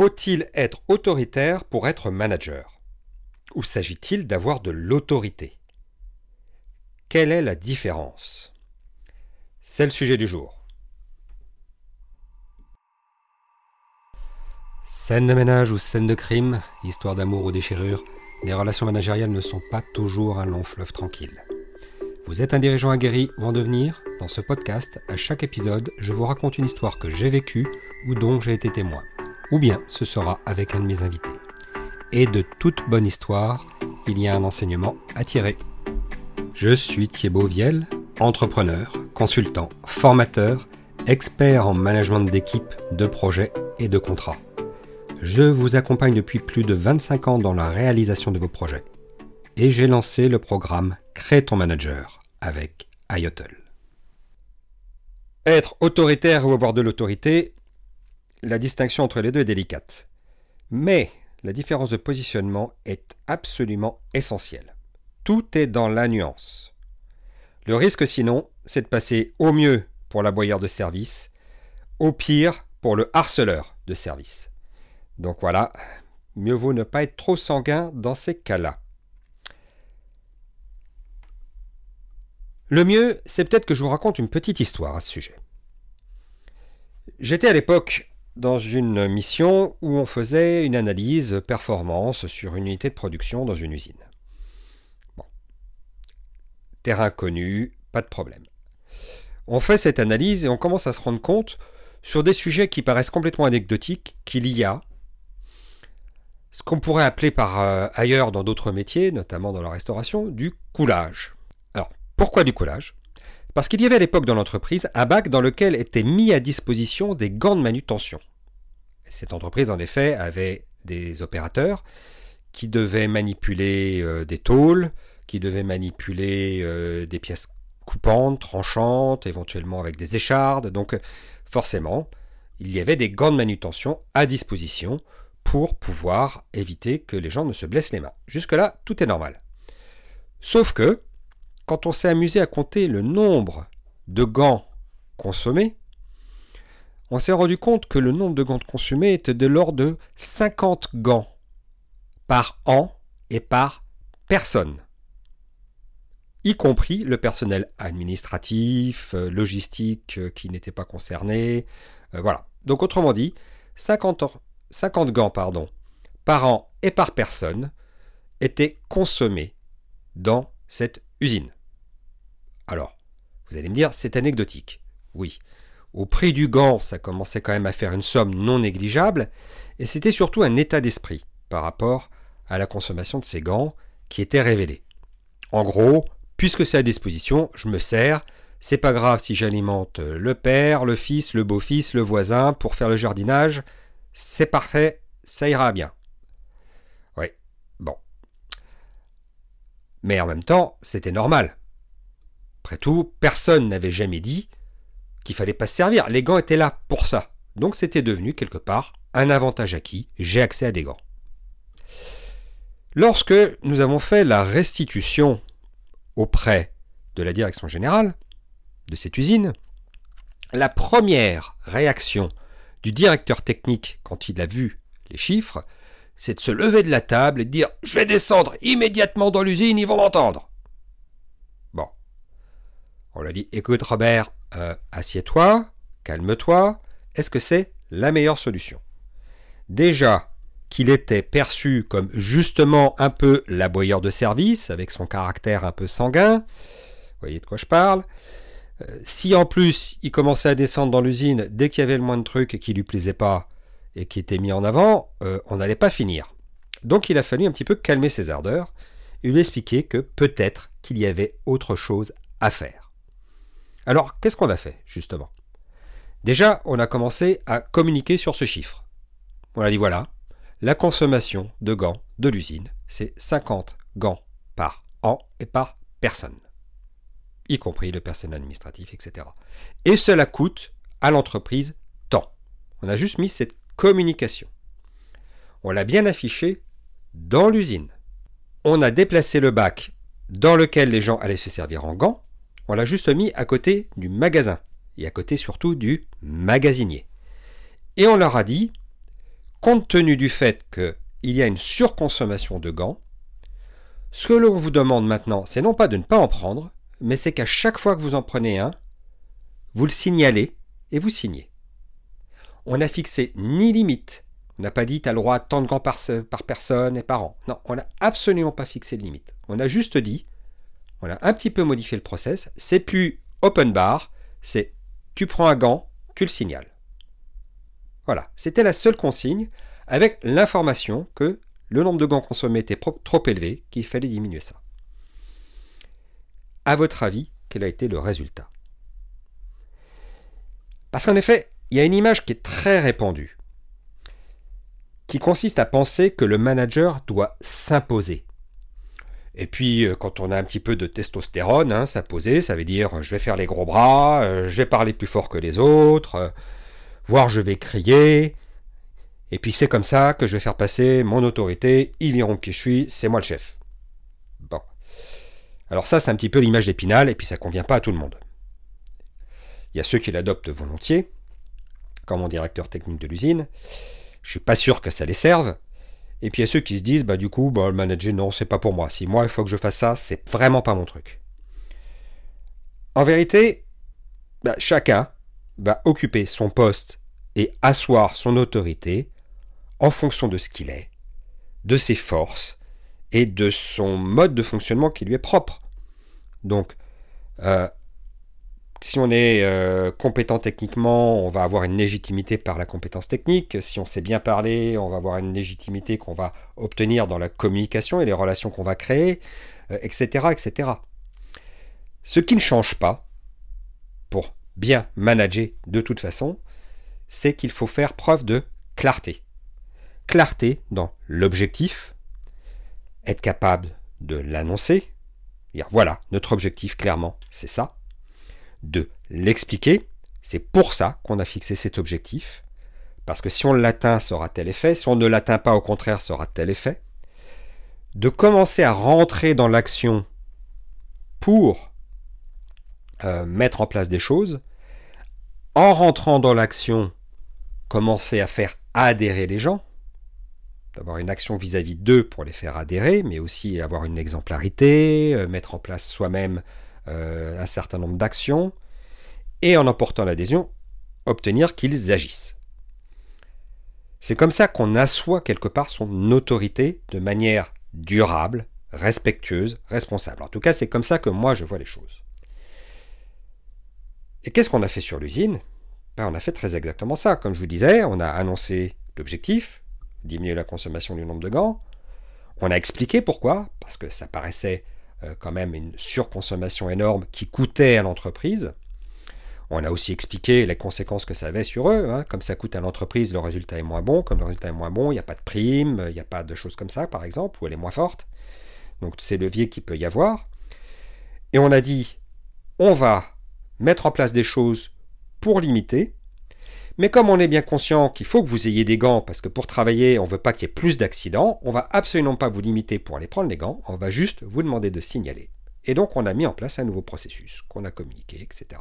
Faut-il être autoritaire pour être manager? Ou s'agit-il d'avoir de l'autorité? Quelle est la différence? C'est le sujet du jour. Scène de ménage ou scène de crime, histoire d'amour ou déchirure, les relations managériales ne sont pas toujours un long fleuve tranquille. Vous êtes un dirigeant aguerri ou en devenir? Dans ce podcast, à chaque épisode, je vous raconte une histoire que j'ai vécue ou dont j'ai été témoin. Ou bien ce sera avec un de mes invités. Et de toute bonne histoire, il y a un enseignement à tirer. Je suis Thibaut Viel, entrepreneur, consultant, formateur, expert en management d'équipe, de projets et de contrats. Je vous accompagne depuis plus de 25 ans dans la réalisation de vos projets. Et j'ai lancé le programme Crée ton manager avec IOTL. Être autoritaire ou avoir de l'autorité, la distinction entre les deux est délicate. Mais la différence de positionnement est absolument essentielle. Tout est dans la nuance. Le risque sinon, c'est de passer au mieux pour l'aboyeur de service, au pire pour le harceleur de service. Donc voilà, mieux vaut ne pas être trop sanguin dans ces cas-là. Le mieux, c'est peut-être que je vous raconte une petite histoire à ce sujet. J'étais à l'époque dans une mission où on faisait une analyse performance sur une unité de production dans une usine. Terrain connu, pas de problème. On fait cette analyse et on commence à se rendre compte sur des sujets qui paraissent complètement anecdotiques qu'il y a ce qu'on pourrait appeler par euh, ailleurs dans d'autres métiers, notamment dans la restauration, du coulage. Alors, pourquoi du coulage? Parce qu'il y avait à l'époque dans l'entreprise un bac dans lequel étaient mis à disposition des gants de manutention. Cette entreprise, en effet, avait des opérateurs qui devaient manipuler euh, des tôles, qui devaient manipuler euh, des pièces coupantes, tranchantes, éventuellement avec des échardes. Donc, forcément, il y avait des gants de manutention à disposition pour pouvoir éviter que les gens ne se blessent les mains. Jusque-là, tout est normal. Sauf que, quand on s'est amusé à compter le nombre de gants consommés, on s'est rendu compte que le nombre de gants consommés était de l'ordre de 50 gants par an et par personne, y compris le personnel administratif, euh, logistique euh, qui n'était pas concerné. Euh, voilà. Donc autrement dit, 50 50 gants par an et par personne étaient consommés dans cette usine. Alors, vous allez me dire, c'est anecdotique. Oui. Au prix du gant, ça commençait quand même à faire une somme non négligeable, et c'était surtout un état d'esprit par rapport à la consommation de ces gants qui était révélé. En gros, puisque c'est à disposition, je me sers, c'est pas grave si j'alimente le père, le fils, le beau-fils, le voisin pour faire le jardinage, c'est parfait, ça ira bien. Oui, bon. Mais en même temps, c'était normal. Après tout, personne n'avait jamais dit qu'il fallait pas se servir. Les gants étaient là pour ça. Donc c'était devenu quelque part un avantage acquis. J'ai accès à des gants. Lorsque nous avons fait la restitution auprès de la direction générale de cette usine, la première réaction du directeur technique quand il a vu les chiffres, c'est de se lever de la table et de dire Je vais descendre immédiatement dans l'usine, ils vont m'entendre. On lui a dit Écoute, Robert, euh, assieds-toi, calme-toi. Est-ce que c'est la meilleure solution? Déjà, qu'il était perçu comme justement un peu l'aboyeur de service, avec son caractère un peu sanguin, vous voyez de quoi je parle, euh, si en plus il commençait à descendre dans l'usine dès qu'il y avait le moins de trucs qui lui plaisait pas et qui étaient mis en avant, euh, on n'allait pas finir. Donc il a fallu un petit peu calmer ses ardeurs et lui expliquer que peut-être qu'il y avait autre chose à faire. Alors qu'est-ce qu'on a fait justement? Déjà, on a commencé à communiquer sur ce chiffre. On a dit voilà, la consommation de gants de l'usine, c'est 50 gants par an et par personne y compris le personnel administratif, etc. Et cela coûte à l'entreprise tant. On a juste mis cette communication. On l'a bien affiché dans l'usine. On a déplacé le bac dans lequel les gens allaient se servir en gants. On l'a juste mis à côté du magasin et à côté surtout du magasinier. Et on leur a dit compte tenu du fait qu'il y a une surconsommation de gants, ce que l'on vous demande maintenant, c'est non pas de ne pas en prendre, mais c'est qu'à chaque fois que vous en prenez un, vous le signalez et vous signez. On n'a fixé ni limite. On n'a pas dit tu as le droit tant de gants par, par personne et par an. Non, on n'a absolument pas fixé de limite. On a juste dit, a un petit peu modifié le process, c'est plus open bar, c'est tu prends un gant, tu le signales. Voilà, c'était la seule consigne avec l'information que le nombre de gants consommés était trop élevé, qu'il fallait diminuer ça. À votre avis, quel a été le résultat? Parce qu'en effet, il y a une image qui est très répandue, qui consiste à penser que le manager doit s'imposer. Et puis, euh, quand on a un petit peu de testostérone, hein, s'imposer, ça veut dire je vais faire les gros bras, euh, je vais parler plus fort que les autres, euh, voire je vais crier. Et puis c'est comme ça que je vais faire passer mon autorité, ils verront qui je suis, c'est moi le chef. Bon. Alors ça, c'est un petit peu l'image d'Épinal, et puis ça convient pas à tout le monde. Il y a ceux qui l'adoptent volontiers, comme mon directeur technique de l'usine. Je suis pas sûr que ça les serve. Et puis il y a ceux qui se disent, bah du coup, bah, le manager, non, c'est pas pour moi. Si moi, il faut que je fasse ça, c'est vraiment pas mon truc. En vérité, bah, chacun va occuper son poste et asseoir son autorité en fonction de ce qu'il est, de ses forces et de son mode de fonctionnement qui lui est propre. Donc, euh, si on est euh, compétent techniquement, on va avoir une légitimité par la compétence technique. Si on sait bien parler, on va avoir une légitimité qu'on va obtenir dans la communication et les relations qu'on va créer, etc., euh, etc. Ce qui ne change pas, pour bien manager de toute façon, c'est qu'il faut faire preuve de clarté. Clarté dans l'objectif, être capable de l'annoncer, voilà, notre objectif clairement, c'est ça de l'expliquer. C'est pour ça qu'on a fixé cet objectif. Parce que si on l'atteint, ça aura tel effet. Si on ne l'atteint pas, au contraire, ça aura tel effet. De commencer à rentrer dans l'action pour euh, mettre en place des choses. En rentrant dans l'action, commencer à faire adhérer les gens. D'avoir une action vis-à-vis d'eux pour les faire adhérer, mais aussi avoir une exemplarité, euh, mettre en place soi-même euh, un certain nombre d'actions, et en emportant l'adhésion, obtenir qu'ils agissent. C'est comme ça qu'on assoit quelque part son autorité de manière durable, respectueuse, responsable. En tout cas, c'est comme ça que moi je vois les choses. Et qu'est-ce qu'on a fait sur l'usine? Ben, On a fait très exactement ça. Comme je vous disais, on a annoncé l'objectif, diminuer la consommation du nombre de gants. On a expliqué pourquoi, parce que ça paraissait quand même une surconsommation énorme qui coûtait à l'entreprise. On a aussi expliqué les conséquences que ça avait sur eux. Hein. Comme ça coûte à l'entreprise, le résultat est moins bon. Comme le résultat est moins bon, il n'y a pas de prime, il n'y a pas de choses comme ça, par exemple, ou elle est moins forte. Donc c'est levier qu'il peut y avoir. Et on a dit, on va mettre en place des choses pour limiter. Mais comme on est bien conscient qu'il faut que vous ayez des gants, parce que pour travailler, on ne veut pas qu'il y ait plus d'accidents, on va absolument pas vous limiter pour aller prendre les gants, on va juste vous demander de signaler. Et donc on a mis en place un nouveau processus qu'on a communiqué, etc.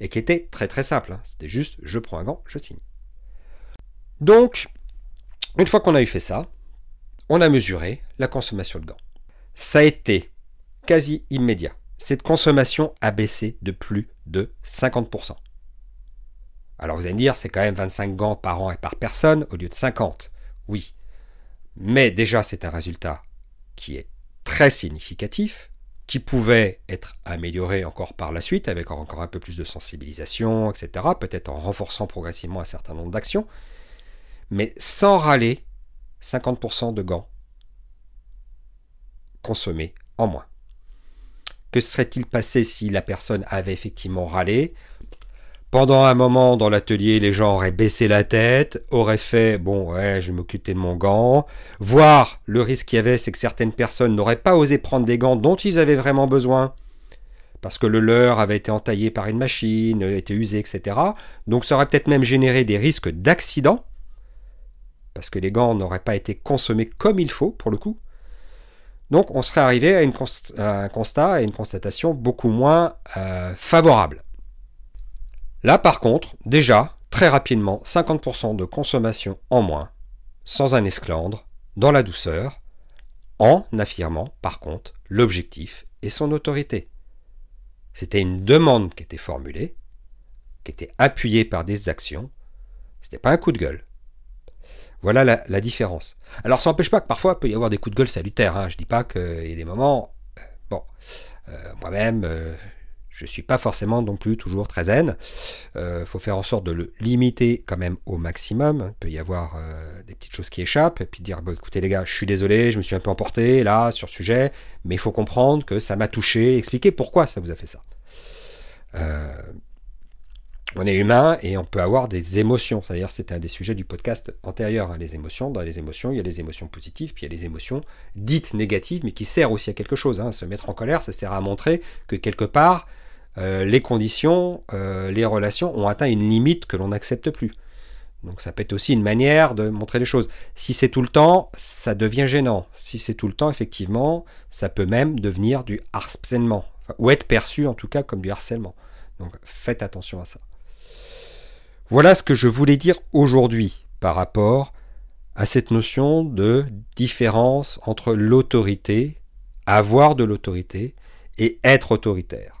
Et qui était très très simple. Hein. C'était juste je prends un gant, je signe. Donc, une fois qu'on a eu fait ça, on a mesuré la consommation de gants. Ça a été quasi immédiat. Cette consommation a baissé de plus de 50%. Alors vous allez me dire, c'est quand même 25 gants par an et par personne au lieu de 50. Oui. Mais déjà, c'est un résultat qui est très significatif, qui pouvait être amélioré encore par la suite avec encore un peu plus de sensibilisation, etc. Peut-être en renforçant progressivement un certain nombre d'actions. Mais sans râler, 50% de gants consommés en moins. Que serait-il passé si la personne avait effectivement râlé pendant un moment dans l'atelier, les gens auraient baissé la tête, auraient fait bon ouais, je vais m'occuper de mon gant. Voire le risque qu'il y avait, c'est que certaines personnes n'auraient pas osé prendre des gants dont ils avaient vraiment besoin parce que le leur avait été entaillé par une machine, était usé, etc. Donc ça aurait peut-être même généré des risques d'accident, parce que les gants n'auraient pas été consommés comme il faut, pour le coup. Donc on serait arrivé à, un constat et une constatation beaucoup moins euh, favorable. Là, par contre, déjà, très rapidement, 50% de consommation en moins sans un esclandre, dans la douceur, en affirmant par contre l'objectif et son autorité. C'était une demande qui était formulée, qui était appuyée par des actions, ce n'était pas un coup de gueule. Voilà la, différence. Alors ça n'empêche pas que parfois il peut y avoir des coups de gueule salutaires. Hein. Je ne dis pas qu'il y a des moments... Euh, bon, euh, moi-même, euh, je ne suis pas forcément non plus toujours très zen. Il euh, faut faire en sorte de le limiter quand même au maximum. Il peut y avoir euh, des petites choses qui échappent, et puis dire bon, écoutez les gars, je suis désolé, je me suis un peu emporté là sur ce sujet, mais il faut comprendre que ça m'a touché, expliquer pourquoi ça vous a fait ça. Euh, on est humain et on peut avoir des émotions. C'est-à-dire, c'était un des sujets du podcast antérieur. Hein, les émotions, dans les émotions, il y a les émotions positives, puis il y a les émotions dites négatives, mais qui servent aussi à quelque chose. Hein. Se mettre en colère, ça sert à montrer que quelque part, euh, les conditions, euh, les relations ont atteint une limite que l'on n'accepte plus. Donc ça peut être aussi une manière de montrer les choses. Si c'est tout le temps, ça devient gênant. Si c'est tout le temps, effectivement, ça peut même devenir du harcèlement, ou être perçu en tout cas comme du harcèlement. Donc faites attention à ça. Voilà ce que je voulais dire aujourd'hui par rapport à cette notion de différence entre l'autorité, avoir de l'autorité, et être autoritaire.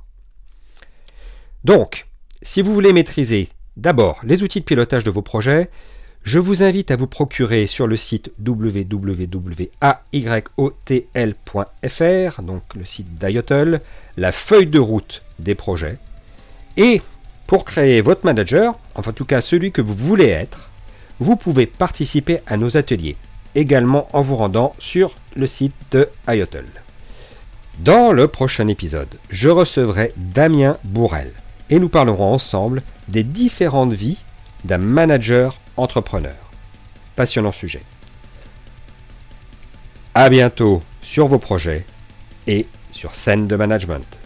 Donc, si vous voulez maîtriser d'abord les outils de pilotage de vos projets, je vous invite à vous procurer sur le site www.ayotl.fr, donc le site d'Ayotl, la feuille de route des projets. Et pour créer votre manager, enfin en tout cas celui que vous voulez être, vous pouvez participer à nos ateliers, également en vous rendant sur le site de. Dans le prochain épisode, je recevrai Damien Bourrel et nous parlerons ensemble des différentes vies d'un manager entrepreneur. Passionnant sujet. À bientôt sur vos projets et sur scène de management.